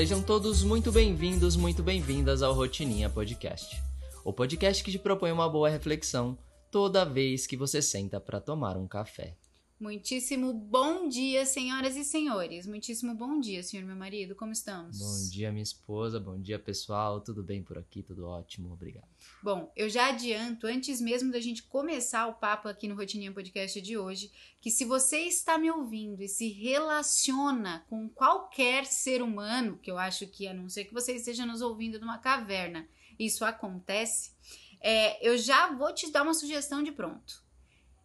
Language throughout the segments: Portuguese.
Sejam todos muito bem-vindos, muito bem-vindas ao Rotininha Podcast. O podcast que te propõe uma boa reflexão toda vez que você senta para tomar um café. Muitíssimo bom dia, senhoras e senhores. Muitíssimo bom dia, senhor meu marido. Como estamos? Bom dia, minha esposa. Bom dia, pessoal. Tudo bem por aqui? Tudo ótimo. Obrigado. Bom, eu já adianto, antes mesmo da gente começar o papo aqui no Rotininha Podcast de hoje, que se você está me ouvindo e se relaciona com qualquer ser humano, que eu acho que a não ser que você esteja nos ouvindo numa caverna, isso acontece, é, eu já vou te dar uma sugestão de pronto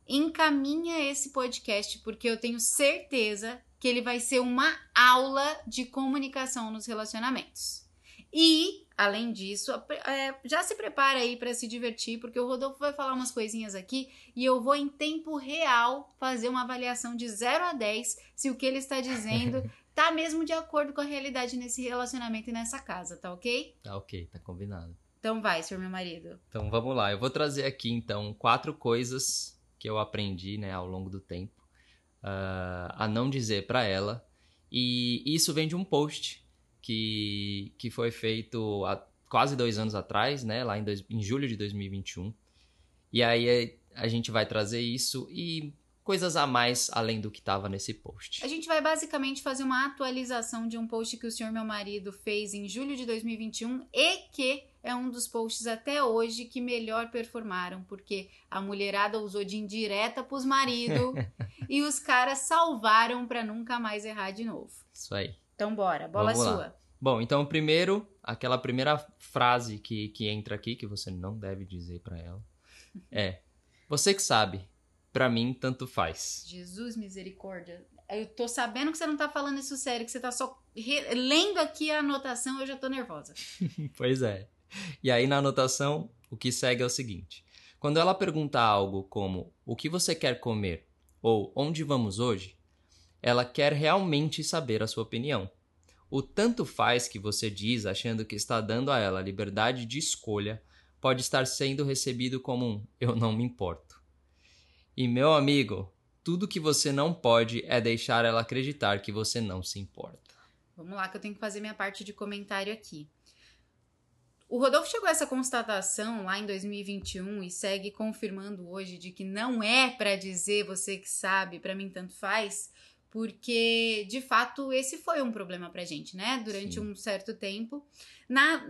encaminha esse podcast, porque eu tenho certeza que ele vai ser uma aula de comunicação nos relacionamentos. E, além disso, é, já se prepara aí para se divertir, porque o Rodolfo vai falar umas coisinhas aqui e eu vou, em tempo real, fazer uma avaliação de 0 a 10 se o que ele está dizendo tá mesmo de acordo com a realidade nesse relacionamento e nessa casa, tá ok? Tá ok, tá combinado. Então vai, senhor meu marido. Então vamos lá, eu vou trazer aqui então quatro coisas que eu aprendi né, ao longo do tempo uh, a não dizer para ela. E isso vem de um post que, que foi feito há quase dois anos atrás, né, lá em, dois, em julho de 2021. E aí a gente vai trazer isso e coisas a mais além do que estava nesse post. A gente vai basicamente fazer uma atualização de um post que o senhor meu marido fez em julho de 2021 e que é um dos posts até hoje que melhor performaram, porque a mulherada usou de indireta pros maridos e os caras salvaram para nunca mais errar de novo. Isso aí. Então bora, bola Vamos sua. Lá. Bom, então primeiro, aquela primeira frase que, que entra aqui, que você não deve dizer para ela, é: Você que sabe, para mim tanto faz. Jesus misericórdia. Eu tô sabendo que você não tá falando isso sério, que você tá só lendo aqui a anotação, eu já tô nervosa. pois é. E aí na anotação, o que segue é o seguinte: quando ela pergunta algo como o que você quer comer ou onde vamos hoje, ela quer realmente saber a sua opinião. O tanto faz que você diz achando que está dando a ela liberdade de escolha pode estar sendo recebido como um eu não me importo. E meu amigo, tudo que você não pode é deixar ela acreditar que você não se importa. Vamos lá, que eu tenho que fazer minha parte de comentário aqui. O Rodolfo chegou a essa constatação lá em 2021 e segue confirmando hoje de que não é para dizer você que sabe, para mim tanto faz, porque de fato esse foi um problema pra gente, né? Durante Sim. um certo tempo. Na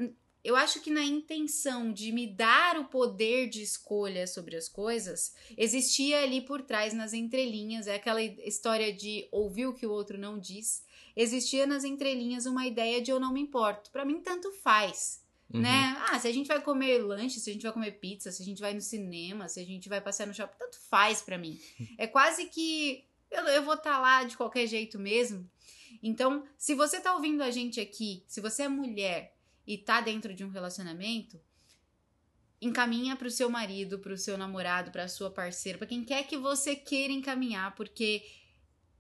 eu acho que na intenção de me dar o poder de escolha sobre as coisas, existia ali por trás, nas entrelinhas, é aquela história de ouvir o que o outro não diz. Existia nas entrelinhas uma ideia de eu não me importo. Para mim, tanto faz. Uhum. Né? Ah, se a gente vai comer lanche, se a gente vai comer pizza, se a gente vai no cinema, se a gente vai passear no shopping, tanto faz para mim. É quase que eu, eu vou estar tá lá de qualquer jeito mesmo. Então, se você tá ouvindo a gente aqui, se você é mulher e tá dentro de um relacionamento, encaminha para o seu marido, para o seu namorado, para sua parceira, para quem quer que você queira encaminhar, porque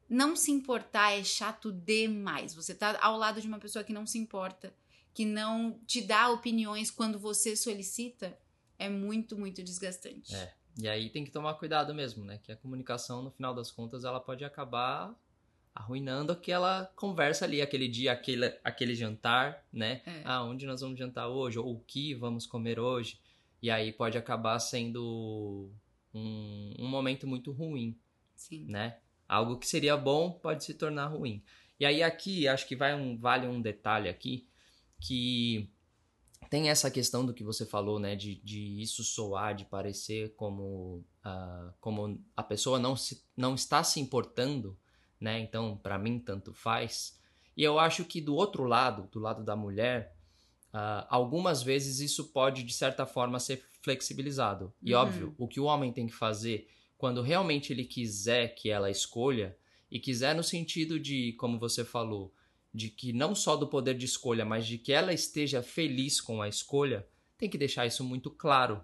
não se importar é chato demais. Você tá ao lado de uma pessoa que não se importa que não te dá opiniões quando você solicita, é muito, muito desgastante. É. E aí tem que tomar cuidado mesmo, né? Que a comunicação, no final das contas, ela pode acabar arruinando aquela conversa ali, aquele dia, aquele, aquele jantar, né? É. Ah, onde nós vamos jantar hoje? Ou o que vamos comer hoje? E aí pode acabar sendo um, um momento muito ruim, Sim. né? Algo que seria bom pode se tornar ruim. E aí aqui, acho que vai um, vale um detalhe aqui, que tem essa questão do que você falou, né, de, de isso soar, de parecer como, uh, como a pessoa não, se, não está se importando, né, então para mim tanto faz. E eu acho que do outro lado, do lado da mulher, uh, algumas vezes isso pode de certa forma ser flexibilizado. E uhum. óbvio, o que o homem tem que fazer quando realmente ele quiser que ela escolha, e quiser no sentido de, como você falou, de que não só do poder de escolha, mas de que ela esteja feliz com a escolha, tem que deixar isso muito claro,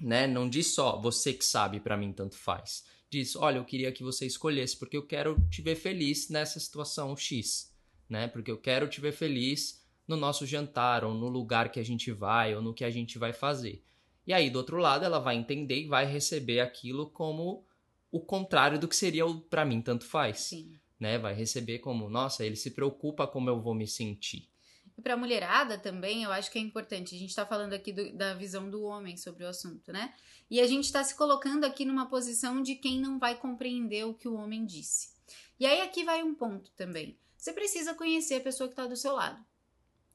né? Não diz só você que sabe, para mim tanto faz. Diz, olha, eu queria que você escolhesse porque eu quero te ver feliz nessa situação X, né? Porque eu quero te ver feliz no nosso jantar ou no lugar que a gente vai ou no que a gente vai fazer. E aí do outro lado ela vai entender e vai receber aquilo como o contrário do que seria o para mim tanto faz. Sim né? Vai receber como, nossa, ele se preocupa como eu vou me sentir. E pra mulherada também, eu acho que é importante. A gente tá falando aqui do, da visão do homem sobre o assunto, né? E a gente tá se colocando aqui numa posição de quem não vai compreender o que o homem disse. E aí aqui vai um ponto também. Você precisa conhecer a pessoa que tá do seu lado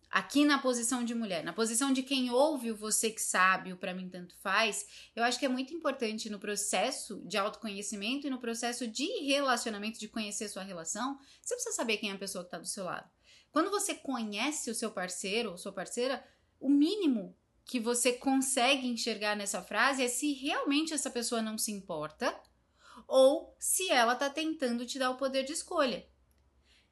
aqui na posição de mulher, na posição de quem ouve o você que sabe, o para mim tanto faz, eu acho que é muito importante no processo de autoconhecimento e no processo de relacionamento, de conhecer sua relação, você precisa saber quem é a pessoa que está do seu lado. Quando você conhece o seu parceiro ou sua parceira, o mínimo que você consegue enxergar nessa frase é se realmente essa pessoa não se importa ou se ela está tentando te dar o poder de escolha.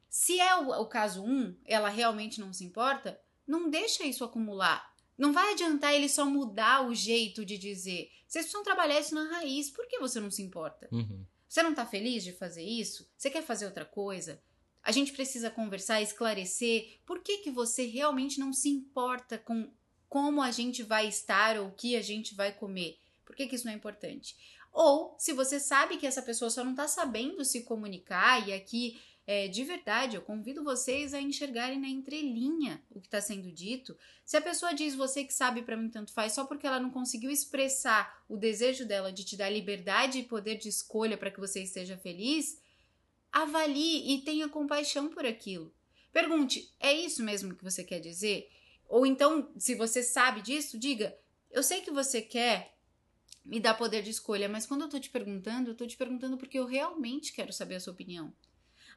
Se é o, o caso 1, um, ela realmente não se importa, não deixa isso acumular. Não vai adiantar ele só mudar o jeito de dizer. Vocês precisam trabalhar isso na raiz. Por que você não se importa? Uhum. Você não tá feliz de fazer isso? Você quer fazer outra coisa? A gente precisa conversar, esclarecer por que, que você realmente não se importa com como a gente vai estar ou o que a gente vai comer. Por que, que isso não é importante? Ou se você sabe que essa pessoa só não está sabendo se comunicar e aqui é, de verdade, eu convido vocês a enxergarem na entrelinha o que está sendo dito. Se a pessoa diz você que sabe para mim tanto faz só porque ela não conseguiu expressar o desejo dela de te dar liberdade e poder de escolha para que você esteja feliz, avalie e tenha compaixão por aquilo. Pergunte: é isso mesmo que você quer dizer? Ou então, se você sabe disso, diga: eu sei que você quer me dar poder de escolha, mas quando eu tô te perguntando, eu tô te perguntando porque eu realmente quero saber a sua opinião.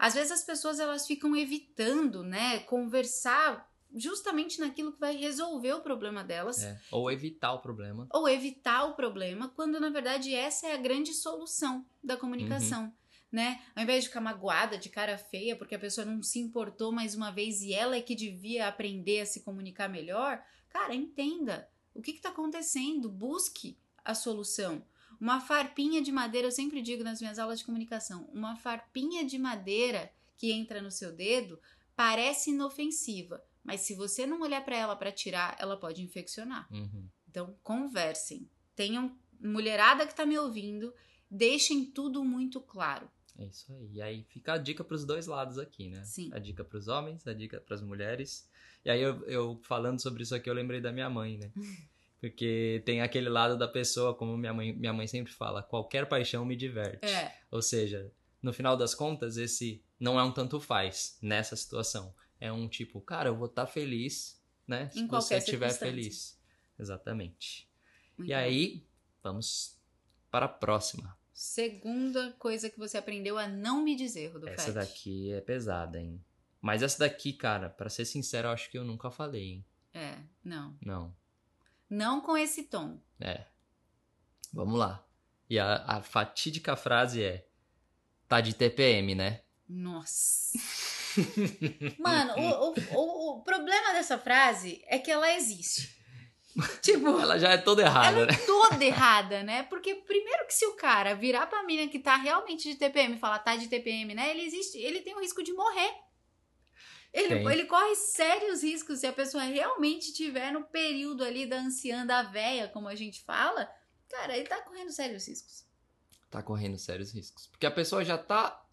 Às vezes as pessoas elas ficam evitando, né, conversar justamente naquilo que vai resolver o problema delas. É, ou evitar o problema. Ou evitar o problema, quando na verdade essa é a grande solução da comunicação. Uhum. Né? Ao invés de ficar magoada, de cara feia, porque a pessoa não se importou mais uma vez e ela é que devia aprender a se comunicar melhor, cara, entenda o que está acontecendo, busque a solução. Uma farpinha de madeira, eu sempre digo nas minhas aulas de comunicação, uma farpinha de madeira que entra no seu dedo parece inofensiva, mas se você não olhar para ela para tirar, ela pode infeccionar. Uhum. Então, conversem. Tenham mulherada que tá me ouvindo, deixem tudo muito claro. É isso aí. E aí fica a dica para os dois lados aqui, né? Sim. A dica para os homens, a dica para as mulheres. E aí eu, eu falando sobre isso aqui, eu lembrei da minha mãe, né? Porque tem aquele lado da pessoa, como minha mãe, minha mãe sempre fala, qualquer paixão me diverte. É. Ou seja, no final das contas, esse não é um tanto faz nessa situação. É um tipo, cara, eu vou estar tá feliz, né? Se você estiver feliz. Exatamente. Muito e bom. aí, vamos para a próxima. Segunda coisa que você aprendeu a não me dizer, Rodolfo. Essa daqui é pesada, hein? Mas essa daqui, cara, para ser sincero, eu acho que eu nunca falei, hein? É, não. Não. Não com esse tom. É. Vamos lá. E a, a fatídica frase é: tá de TPM, né? Nossa. Mano, o, o, o, o, problema dessa frase é que ela existe. Tipo, ela já é toda errada, ela né? é toda errada, né? Porque primeiro que se o cara virar pra mina que tá realmente de TPM e falar tá de TPM, né? Ele existe, ele tem o risco de morrer. Ele, ele corre sérios riscos se a pessoa realmente tiver no período ali da anciã, da véia, como a gente fala. Cara, ele tá correndo sérios riscos. Tá correndo sérios riscos. Porque a pessoa já tá.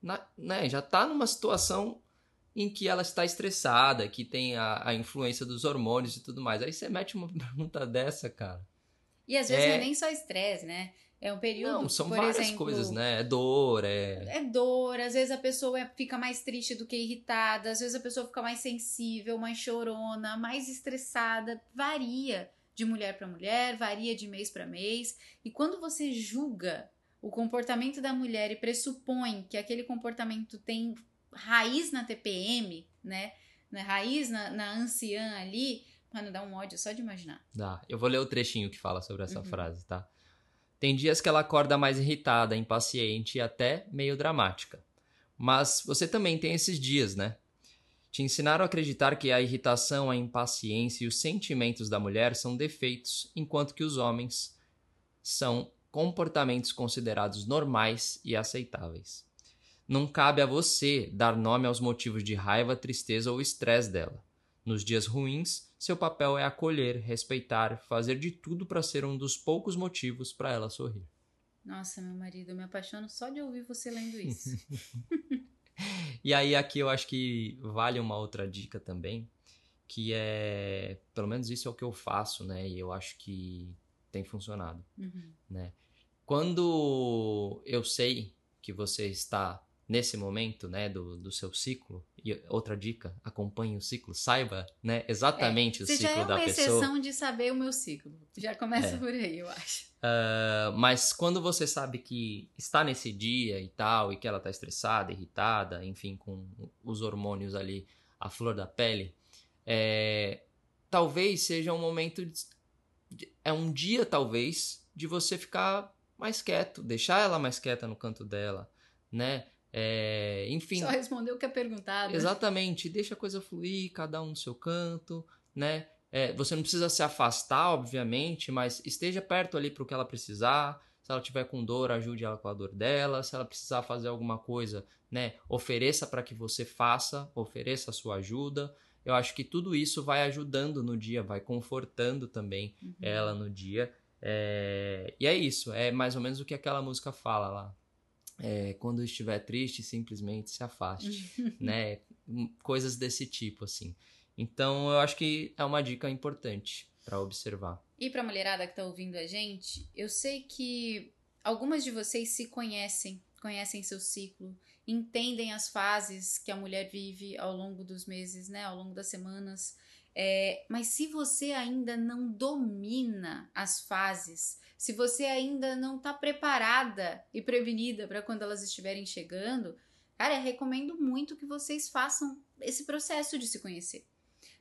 Na, né, já tá numa situação em que ela está estressada, que tem a, a influência dos hormônios e tudo mais. Aí você mete uma pergunta dessa, cara. E às vezes é... não é nem só estresse, né? É um período. Não, são várias exemplo, coisas, né? É dor, é. É dor, às vezes a pessoa fica mais triste do que irritada, às vezes a pessoa fica mais sensível, mais chorona, mais estressada. Varia de mulher para mulher, varia de mês para mês. E quando você julga o comportamento da mulher e pressupõe que aquele comportamento tem raiz na TPM, né? Na raiz na, na anciã ali, mano, dá um ódio só de imaginar. Dá. Eu vou ler o trechinho que fala sobre essa uhum. frase, tá? Tem dias que ela acorda mais irritada, impaciente e até meio dramática. Mas você também tem esses dias, né? Te ensinaram a acreditar que a irritação, a impaciência e os sentimentos da mulher são defeitos, enquanto que os homens são comportamentos considerados normais e aceitáveis. Não cabe a você dar nome aos motivos de raiva, tristeza ou estresse dela. Nos dias ruins, seu papel é acolher, respeitar, fazer de tudo para ser um dos poucos motivos para ela sorrir. Nossa, meu marido, eu me apaixono só de ouvir você lendo isso. e aí aqui eu acho que vale uma outra dica também, que é, pelo menos isso é o que eu faço, né? E eu acho que tem funcionado, Uhum. né? Quando eu sei que você está nesse momento, né, do, do seu ciclo, e outra dica, acompanhe o ciclo, saiba, né, exatamente o Você já ciclo é da uma pessoa. exceção de saber o meu ciclo. Já começa É. por aí, eu acho. Ah, mas quando você sabe que está nesse dia e tal, e que ela está estressada, irritada, enfim, com os hormônios ali à flor da pele, é, talvez seja um momento, de- é um dia talvez, de você ficar mais quieto, deixar ela mais quieta no canto dela, né? É, enfim, Só respondeu o que é perguntado. Exatamente, deixa a coisa fluir, cada um no seu canto, né? É, você não precisa se afastar, obviamente, mas esteja perto ali para o que ela precisar. Se ela tiver com dor, ajude ela com a dor dela. Se ela precisar fazer alguma coisa, né, ofereça para que você faça, ofereça a sua ajuda. Eu acho que tudo isso vai ajudando no dia, vai confortando também Uhum. ela no dia. É, E é isso, é mais ou menos o que aquela música fala lá. É, quando estiver triste, simplesmente se afaste, né? Hum, Coisas desse tipo, assim. Então, eu acho que é uma dica importante para observar. E pra mulherada que tá ouvindo a gente, eu sei que algumas de vocês se conhecem, conhecem seu ciclo, entendem as fases que a mulher vive ao longo dos meses, né? Ao longo das semanas. É, mas se você ainda não domina as fases, se você ainda não tá preparada e prevenida para quando elas estiverem chegando, cara, eu recomendo muito que vocês façam esse processo de se conhecer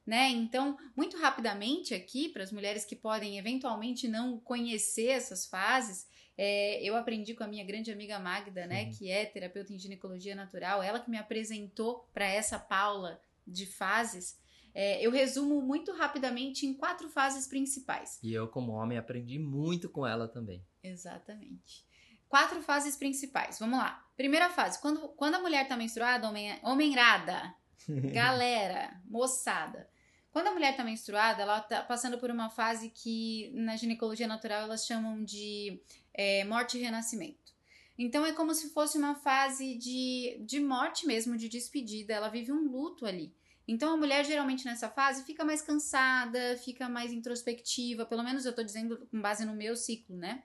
né? Então, muito rapidamente aqui, para as mulheres que podem eventualmente não conhecer essas fases, é, eu aprendi com a minha grande amiga Magda, né, que é terapeuta em ginecologia natural, ela que me apresentou para essa Paula de fases. É, eu resumo muito rapidamente em quatro fases principais. E eu, como homem, aprendi muito com ela também. Exatamente. Quatro fases principais. Vamos lá. Primeira fase, quando, quando a mulher tá menstruada, homem, homenrada, galera, moçada. Quando a mulher tá menstruada, ela tá passando por uma fase que na ginecologia natural elas chamam de é, morte e renascimento. Então é como se fosse uma fase de, de morte mesmo, de despedida. Ela vive um luto ali. Então a mulher geralmente nessa fase fica mais cansada, fica mais introspectiva. Pelo menos eu tô dizendo com base no meu ciclo, né?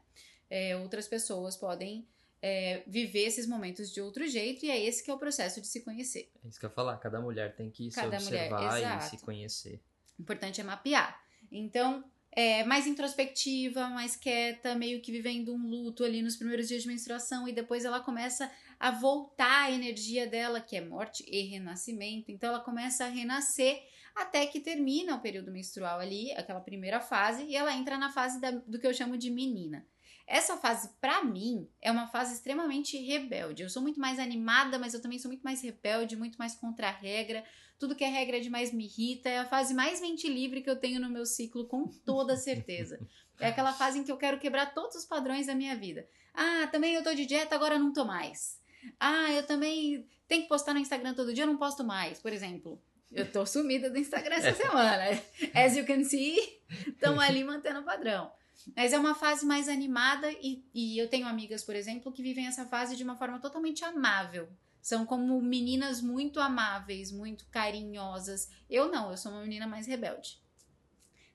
É, outras pessoas podem é, viver esses momentos de outro jeito e é esse que é o processo de se conhecer. É isso que eu ia falar, cada mulher tem que Cada se mulher, observar e exato. se conhecer. O importante é mapear. Então, é mais introspectiva, mais quieta, meio que vivendo um luto ali nos primeiros dias de menstruação e depois ela começa a voltar a energia dela, que é morte e renascimento. Então, ela começa a renascer até que termina o período menstrual ali, aquela primeira fase, e ela entra na fase da- do que eu chamo de menina. Essa fase, pra mim, é uma fase extremamente rebelde. Eu sou muito mais animada, mas eu também sou muito mais rebelde, muito mais contra a regra. Tudo que é regra demais me irrita. É a fase mais mente livre que eu tenho no meu ciclo, com toda certeza. É aquela fase em que eu quero quebrar todos os padrões da minha vida. Ah, também eu tô de dieta, agora não tô mais. Ah, eu também tenho que postar no Instagram todo dia, eu não posto mais, por exemplo. Eu tô sumida do Instagram essa semana. As you can see, estamos ali mantendo o padrão. Mas é uma fase mais animada e, e eu tenho amigas, por exemplo, que vivem essa fase de uma forma totalmente amável. São como meninas muito amáveis, muito carinhosas. Eu não, eu sou uma menina mais rebelde.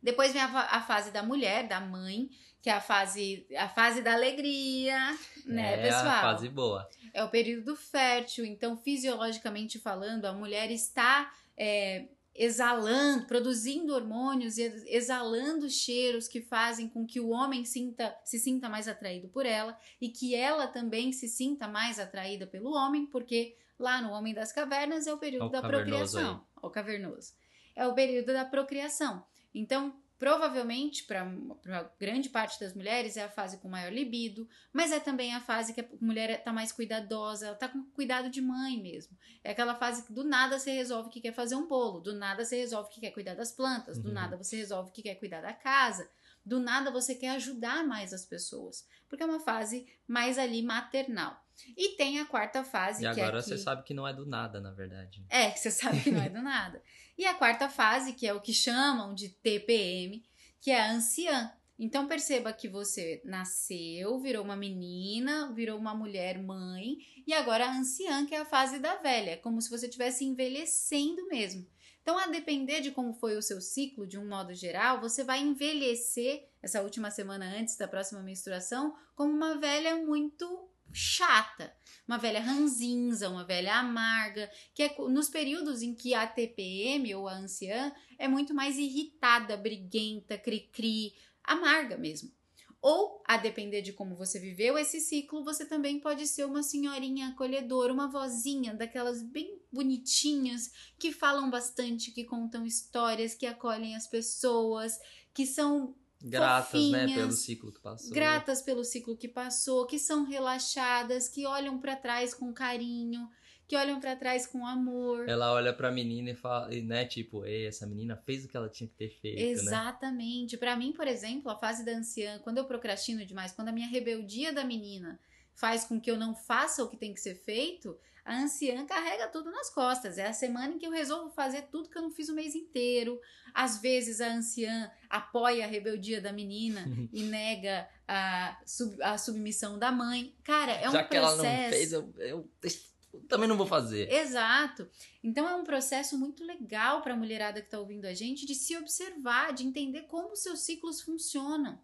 Depois vem a, a fase da mulher, da mãe, que é a fase, a fase da alegria, né, é pessoal? a fase boa. é o período fértil, então fisiologicamente falando, a mulher está é, exalando, produzindo hormônios e exalando cheiros que fazem com que o homem sinta, se sinta mais atraído por ela e que ela também se sinta mais atraída pelo homem, porque lá no Homem das Cavernas é o período o da procriação. Ó, O cavernoso. É o período da procriação. Então, provavelmente, para grande parte das mulheres, é a fase com maior libido, mas é também a fase que a mulher está mais cuidadosa, ela está com cuidado de mãe mesmo. É aquela fase que do nada você resolve que quer fazer um bolo, do nada você resolve que quer cuidar das plantas, do Uhum. nada você resolve que quer cuidar da casa, do nada você quer ajudar mais as pessoas, porque é uma fase mais ali maternal. E tem a quarta fase, E que agora é aqui... você sabe que não é do nada, na verdade. É, que você sabe que não é do nada. E a quarta fase, que é o que chamam de TPM, que é a anciã. Então perceba que você nasceu, virou uma menina, virou uma mulher mãe, e agora a anciã, que é a fase da velha, é como se você estivesse envelhecendo mesmo. Então, a depender de como foi o seu ciclo, de um modo geral, você vai envelhecer essa última semana antes da próxima menstruação como uma velha muito chata, uma velha ranzinza, uma velha amarga, que é nos períodos em que a TPM ou a anciã é muito mais irritada, briguenta, cri-cri, amarga mesmo. Ou, a depender de como você viveu esse ciclo, você também pode ser uma senhorinha acolhedora, uma vozinha daquelas bem bonitinhas que falam bastante, que contam histórias, que acolhem as pessoas, que são gratas, né, pelo ciclo que passou. Gratas pelo ciclo que passou, que são relaxadas, que olham para trás com carinho, que olham para trás com amor. Ela olha pra menina e fala, né, tipo, Ei, essa menina fez o que ela tinha que ter feito, né? Exatamente. Né? Para mim, por exemplo, a fase da anciã, quando eu procrastino demais, quando a minha rebeldia da menina faz com que eu não faça o que tem que ser feito, a anciã carrega tudo nas costas. É a semana em que eu resolvo fazer tudo que eu não fiz o mês inteiro. Às vezes a anciã apoia a rebeldia da menina e nega a, sub, a submissão da mãe. Cara, é um Já processo. que ela não fez, eu, eu também não vou fazer. Exato. Então é um processo muito legal para a mulherada que está ouvindo a gente de se observar, de entender como seus ciclos funcionam.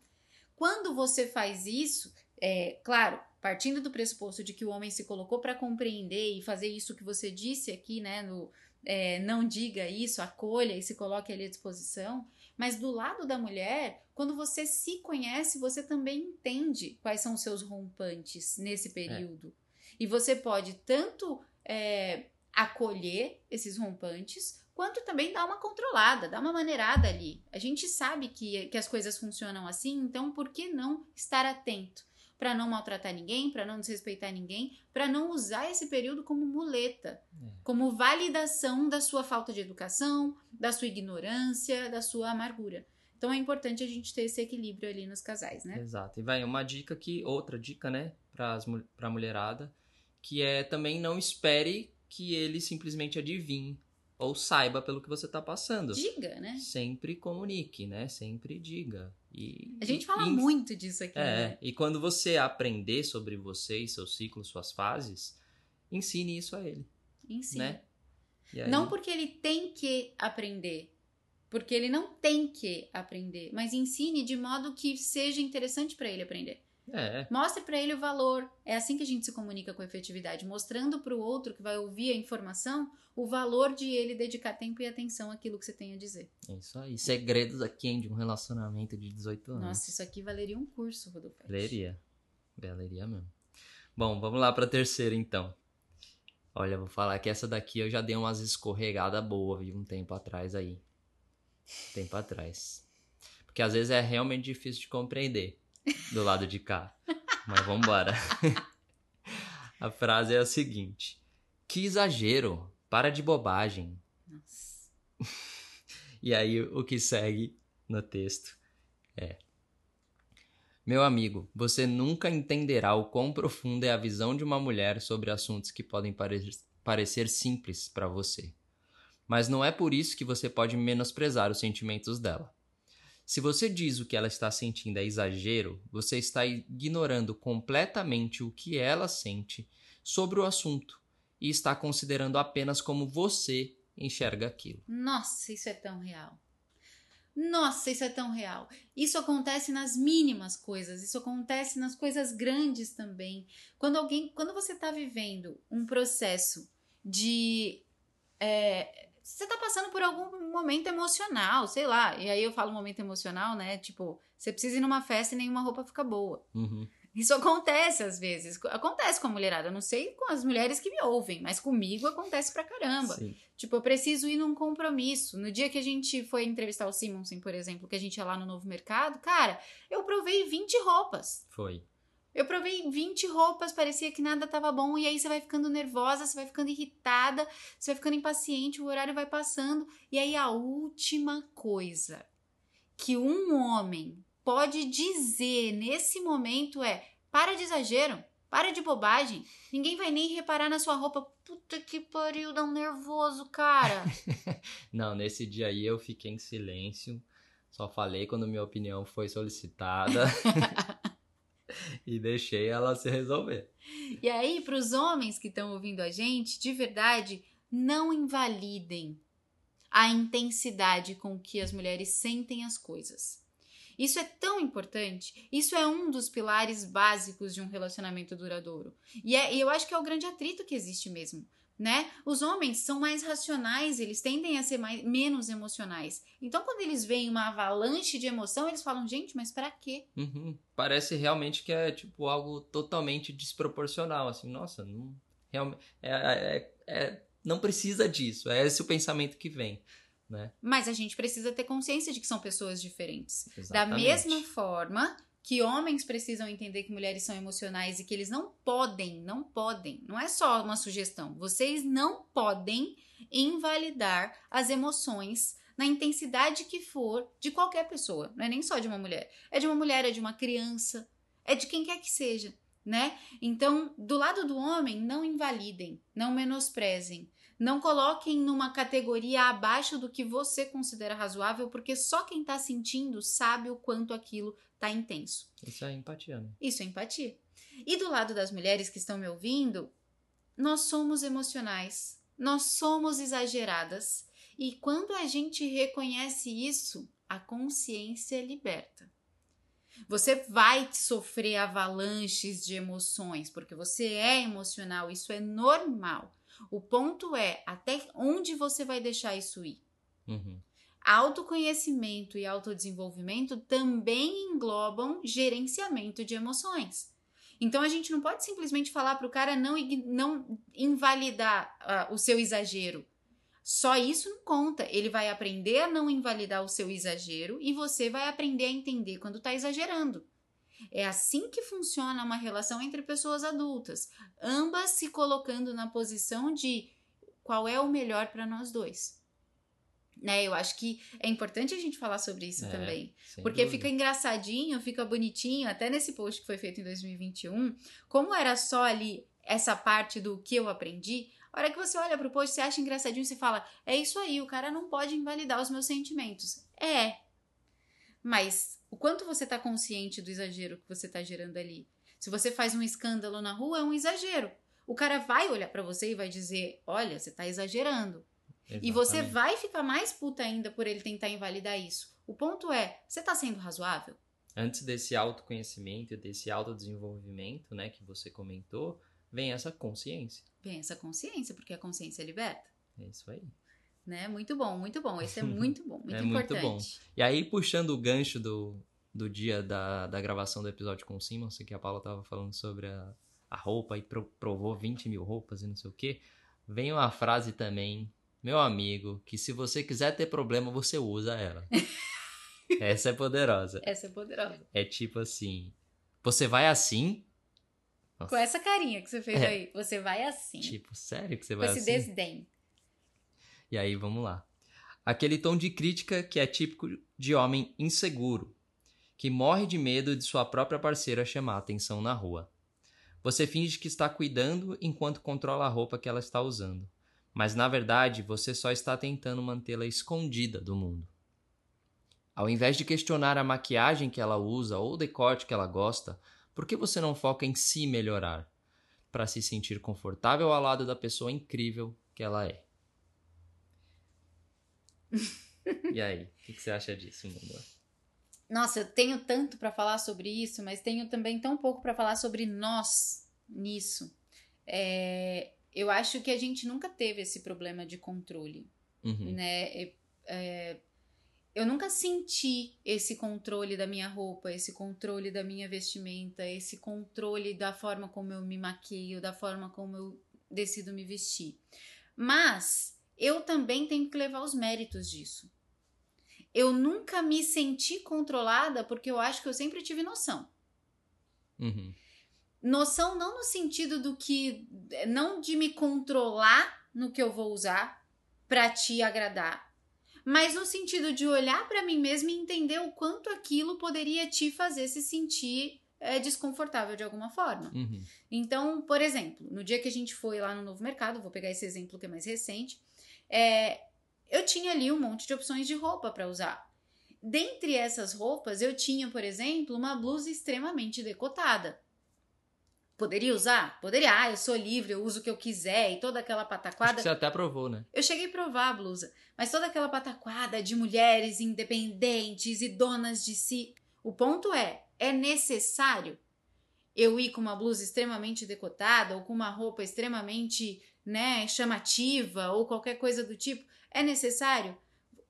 Quando você faz isso, é claro, partindo do pressuposto de que o homem se colocou para compreender e fazer isso que você disse aqui, né, no é, não diga isso, acolha e se coloque ali à disposição. Mas do lado da mulher, quando você se conhece, você também entende quais são os seus rompantes nesse é. período. É. E você pode tanto é, acolher esses rompantes, quanto também dar uma controlada, dar uma maneirada ali. A gente sabe que, que as coisas funcionam assim, então por que não estar atento? Para não maltratar ninguém, para não desrespeitar ninguém, para não usar esse período como muleta, é. como validação da sua falta de educação, da sua ignorância, da sua amargura. Então é importante a gente ter esse equilíbrio ali nos casais, né? Exato. E vai uma dica que, outra dica, né, para a mulherada, que é também não espere que ele simplesmente adivinhe ou saiba pelo que você está passando. Diga, né? Sempre comunique, né? Sempre diga. E, a gente fala e, muito disso aqui. É, né? e quando você aprender sobre você e seu ciclo, suas fases, ensine isso a ele. Ensine. Né? Aí... Não porque ele tem que aprender, porque ele não tem que aprender, mas ensine de modo que seja interessante para ele aprender. É. Mostre para ele o valor. É assim que a gente se comunica com efetividade, mostrando para o outro que vai ouvir a informação o valor de ele dedicar tempo e atenção àquilo que você tem a dizer. É isso aí. Segredos aqui de um relacionamento de 18 anos. Nossa, isso aqui valeria um curso, Rodolfo. Valeria. Valeria mesmo. Bom, vamos lá para a terceira então. Olha, vou falar que essa daqui eu já dei umas escorregadas boas, vi um tempo atrás aí. Tempo atrás. Porque às vezes é realmente difícil de compreender do lado de cá. Mas vamos embora. a frase é a seguinte: Que exagero, para de bobagem. Nossa. e aí o que segue no texto é: Meu amigo, você nunca entenderá o quão profunda é a visão de uma mulher sobre assuntos que podem pare parecer simples para você. Mas não é por isso que você pode menosprezar os sentimentos dela. Se você diz o que ela está sentindo é exagero, você está ignorando completamente o que ela sente sobre o assunto e está considerando apenas como você enxerga aquilo. Nossa, isso é tão real. Nossa, isso é tão real. Isso acontece nas mínimas coisas, isso acontece nas coisas grandes também. Quando alguém, quando você está vivendo um processo de é, você tá passando por algum momento emocional, sei lá. E aí eu falo momento emocional, né? Tipo, você precisa ir numa festa e nenhuma roupa fica boa. Uhum. Isso acontece às vezes. Acontece com a mulherada. Eu não sei com as mulheres que me ouvem, mas comigo acontece pra caramba. Sim. Tipo, eu preciso ir num compromisso. No dia que a gente foi entrevistar o Simonsen, por exemplo, que a gente ia lá no Novo Mercado, cara, eu provei 20 roupas. Foi. Eu provei 20 roupas, parecia que nada tava bom, e aí você vai ficando nervosa, você vai ficando irritada, você vai ficando impaciente, o horário vai passando. E aí a última coisa que um homem pode dizer nesse momento é: para de exagero, para de bobagem, ninguém vai nem reparar na sua roupa. Puta que pariu, dá um nervoso, cara. Não, nesse dia aí eu fiquei em silêncio, só falei quando minha opinião foi solicitada. e deixei ela se resolver. E aí, para os homens que estão ouvindo a gente, de verdade, não invalidem a intensidade com que as mulheres sentem as coisas. Isso é tão importante, isso é um dos pilares básicos de um relacionamento duradouro. E, é, e eu acho que é o grande atrito que existe mesmo né? Os homens são mais racionais, eles tendem a ser mais, menos emocionais. Então, quando eles veem uma avalanche de emoção, eles falam, gente, mas para quê? Uhum. Parece realmente que é tipo algo totalmente desproporcional, assim, nossa, não, realmente, é, é, é, não precisa disso, é esse o pensamento que vem. Né? Mas a gente precisa ter consciência de que são pessoas diferentes. Exatamente. Da mesma forma que homens precisam entender que mulheres são emocionais e que eles não podem, não podem, não é só uma sugestão, vocês não podem invalidar as emoções na intensidade que for de qualquer pessoa, não é nem só de uma mulher, é de uma mulher, é de uma criança, é de quem quer que seja, né? Então, do lado do homem, não invalidem, não menosprezem, não coloquem numa categoria abaixo do que você considera razoável, porque só quem tá sentindo sabe o quanto aquilo tá intenso. Isso é empatia, né? Isso é empatia. E do lado das mulheres que estão me ouvindo, nós somos emocionais, nós somos exageradas, e quando a gente reconhece isso, a consciência liberta. Você vai sofrer avalanches de emoções, porque você é emocional, isso é normal. O ponto é até onde você vai deixar isso ir. Uhum. Autoconhecimento e autodesenvolvimento também englobam gerenciamento de emoções. Então a gente não pode simplesmente falar para o cara não, não invalidar uh, o seu exagero. Só isso não conta. Ele vai aprender a não invalidar o seu exagero e você vai aprender a entender quando está exagerando. É assim que funciona uma relação entre pessoas adultas, ambas se colocando na posição de qual é o melhor para nós dois né? Eu acho que é importante a gente falar sobre isso é, também. Porque dúvida. fica engraçadinho, fica bonitinho, até nesse post que foi feito em 2021, como era só ali essa parte do que eu aprendi. A hora que você olha pro post, você acha engraçadinho, você fala: "É isso aí, o cara não pode invalidar os meus sentimentos". É. Mas o quanto você tá consciente do exagero que você tá gerando ali? Se você faz um escândalo na rua, é um exagero. O cara vai olhar para você e vai dizer: "Olha, você tá exagerando". Exatamente. E você vai ficar mais puta ainda por ele tentar invalidar isso. O ponto é, você tá sendo razoável? Antes desse autoconhecimento, desse autodesenvolvimento, né, que você comentou, vem essa consciência. Vem essa consciência, porque a consciência liberta. É isso aí. Né? Muito bom, muito bom. Esse é muito bom, muito é importante. Muito bom. E aí, puxando o gancho do, do dia da, da gravação do episódio com o Simon, que a Paula tava falando sobre a, a roupa e provou 20 mil roupas e não sei o que, vem uma frase também meu amigo, que se você quiser ter problema, você usa ela. Essa é poderosa. Essa é poderosa. É tipo assim: você vai assim. Nossa. Com essa carinha que você fez é. aí. Você vai assim. Tipo, sério que você vai Com assim? esse desdém. E aí, vamos lá. Aquele tom de crítica que é típico de homem inseguro, que morre de medo de sua própria parceira chamar atenção na rua. Você finge que está cuidando enquanto controla a roupa que ela está usando mas na verdade você só está tentando mantê-la escondida do mundo. Ao invés de questionar a maquiagem que ela usa ou o decote que ela gosta, por que você não foca em se melhorar, para se sentir confortável ao lado da pessoa incrível que ela é? E aí, o que, que, você acha disso, amor? Nossa, eu tenho tanto para falar sobre isso, mas tenho também tão pouco para falar sobre nós nisso. É, eu acho que a gente nunca teve esse problema de controle, uhum. né? É, é, eu nunca senti esse controle da minha roupa, esse controle da minha vestimenta, esse controle da forma como eu me maqueio, da forma como eu decido me vestir. Mas eu também tenho que levar os méritos disso. Eu nunca me senti controlada porque eu acho que eu sempre tive noção. Uhum. Noção não no sentido do que. Não de me controlar no que eu vou usar para te agradar, mas no sentido de olhar para mim mesma e entender o quanto aquilo poderia te fazer se sentir é, desconfortável de alguma forma. Uhum. Então, por exemplo, no dia que a gente foi lá no novo mercado, vou pegar esse exemplo que é mais recente, é, eu tinha ali um monte de opções de roupa para usar. Dentre essas roupas, eu tinha, por exemplo, uma blusa extremamente decotada Poderia usar? Poderia. Ah, eu sou livre, eu uso o que eu quiser e toda aquela pataquada. você até aprovou, né? Eu cheguei a provar a blusa, mas toda aquela pataquada de mulheres independentes e donas de si. O ponto é: é necessário eu ir com uma blusa extremamente decotada ou com uma roupa extremamente né, chamativa ou qualquer coisa do tipo? É necessário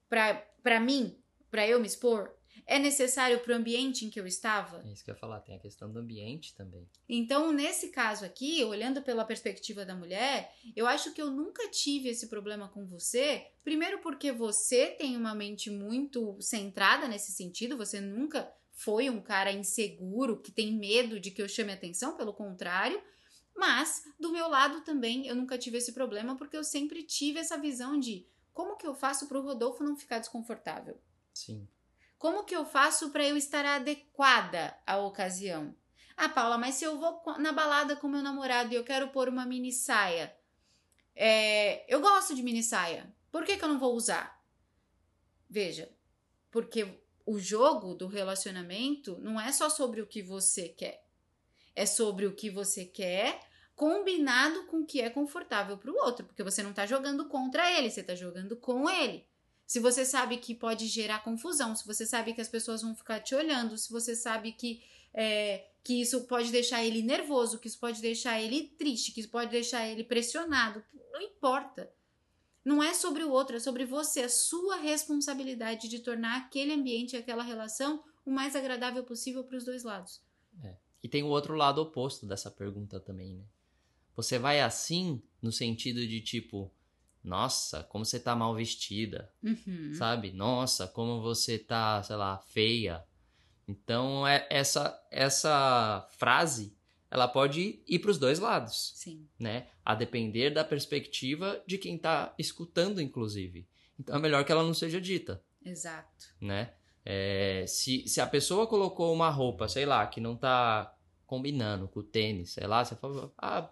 para mim, para eu me expor? É necessário para o ambiente em que eu estava? É isso que eu ia falar, tem a questão do ambiente também. Então, nesse caso aqui, olhando pela perspectiva da mulher, eu acho que eu nunca tive esse problema com você. Primeiro, porque você tem uma mente muito centrada nesse sentido, você nunca foi um cara inseguro que tem medo de que eu chame atenção, pelo contrário. Mas, do meu lado também, eu nunca tive esse problema porque eu sempre tive essa visão de como que eu faço para o Rodolfo não ficar desconfortável? Sim. Como que eu faço para eu estar adequada à ocasião? Ah, Paula, mas se eu vou na balada com meu namorado e eu quero pôr uma mini saia, é, eu gosto de mini saia. Por que, que eu não vou usar? Veja, porque o jogo do relacionamento não é só sobre o que você quer, é sobre o que você quer combinado com o que é confortável para o outro, porque você não está jogando contra ele, você está jogando com ele. Se você sabe que pode gerar confusão, se você sabe que as pessoas vão ficar te olhando, se você sabe que, é, que isso pode deixar ele nervoso, que isso pode deixar ele triste, que isso pode deixar ele pressionado, não importa. Não é sobre o outro, é sobre você, a sua responsabilidade de tornar aquele ambiente, aquela relação o mais agradável possível para os dois lados. É. E tem o outro lado oposto dessa pergunta também, né? Você vai assim no sentido de tipo, nossa, como você tá mal vestida, Uhum. sabe? Nossa, como você tá, sei lá, feia. Então, é essa essa frase, ela pode ir para os dois lados, Sim. né? A depender da perspectiva de quem tá escutando, inclusive. Então, é melhor que ela não seja dita, Exato. né? É, se, se a pessoa colocou uma roupa, sei lá, que não tá combinando com o tênis, sei lá, você fala, ah,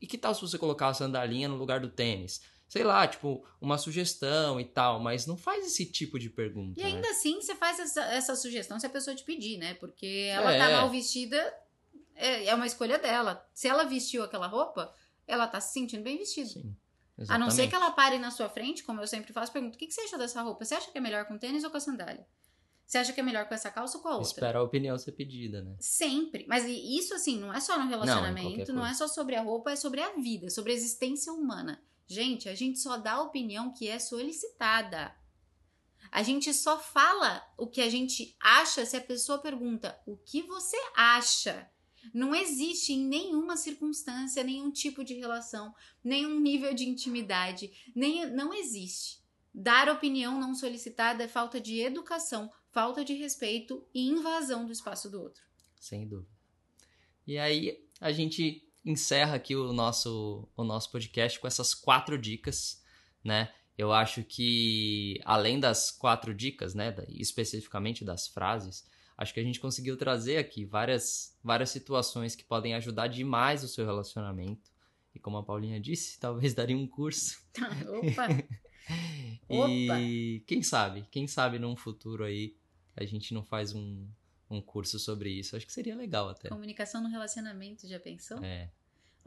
e que tal se você colocar a sandalinha no lugar do tênis? Sei lá, tipo, uma sugestão e tal, mas não faz esse tipo de pergunta. E né? ainda assim, você faz essa, essa sugestão se a pessoa te pedir, né? Porque ela É. tá mal vestida, é, é uma escolha dela. Se ela vestiu aquela roupa, ela tá se sentindo bem vestida. Sim, A não ser exatamente. que ela pare na sua frente, como eu sempre faço, pergunto: o que, que você acha dessa roupa? Você acha que é melhor com tênis ou com a sandália? Você acha que é melhor com essa calça ou com a outra? Espera a opinião ser pedida, né? Sempre. Mas isso, assim, não é só no relacionamento, não, coisa. é só sobre a roupa, é sobre a vida, sobre a existência humana. Gente, a gente só dá a opinião que é solicitada. A gente só fala o que a gente acha se a pessoa pergunta o que você acha. Não existe em nenhuma circunstância, nenhum tipo de relação, nenhum nível de intimidade, nem, não existe. Dar opinião não solicitada é falta de educação, falta de respeito e invasão do espaço do outro. Sem dúvida. E aí a gente encerra aqui o nosso, o nosso podcast com essas quatro dicas, né? Eu acho que além das quatro dicas, né, especificamente das frases, acho que a gente conseguiu trazer aqui várias, várias situações que podem ajudar demais o seu relacionamento. E como a Paulinha disse, talvez daria um curso. Opa! E quem sabe, quem sabe num futuro aí a gente não faz um, um curso sobre isso. Acho que seria legal até. Comunicação no relacionamento, já pensou? É.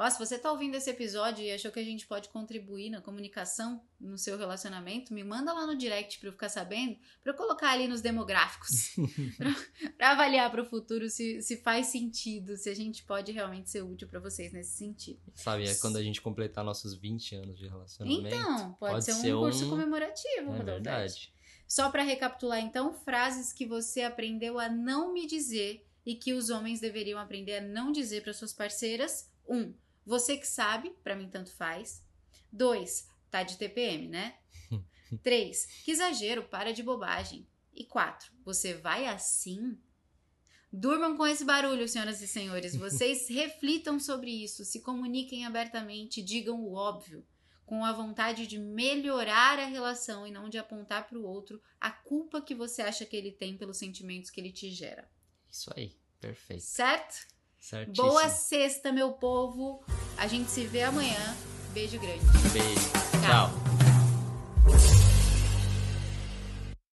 Ó, se você tá ouvindo esse episódio e achou que a gente pode contribuir na comunicação no seu relacionamento, me manda lá no direct pra eu ficar sabendo, pra eu colocar ali nos demográficos, pra, pra avaliar pro futuro se, se faz sentido, se a gente pode realmente ser útil pra vocês nesse sentido. Sabe, é quando a gente completar nossos 20 anos de relacionamento. Então, pode, pode ser um ser curso um- comemorativo, é verdade. Só pra recapitular, então, frases que você aprendeu a não me dizer e que os homens deveriam aprender a não dizer para suas parceiras. Um, você que sabe, pra mim tanto faz. Dois, tá de TPM, né? Três, que exagero, para de bobagem. E quatro, você vai assim? Durmam com esse barulho, senhoras e senhores. Vocês reflitam sobre isso, se comuniquem abertamente, digam o óbvio com a vontade de melhorar a relação e não de apontar para o outro a culpa que você acha que ele tem pelos sentimentos que ele te gera. Isso aí, perfeito. Certo? Certíssimo. Boa sexta, meu povo. A gente se vê amanhã. Beijo grande. Beijo. Tchau. Tchau.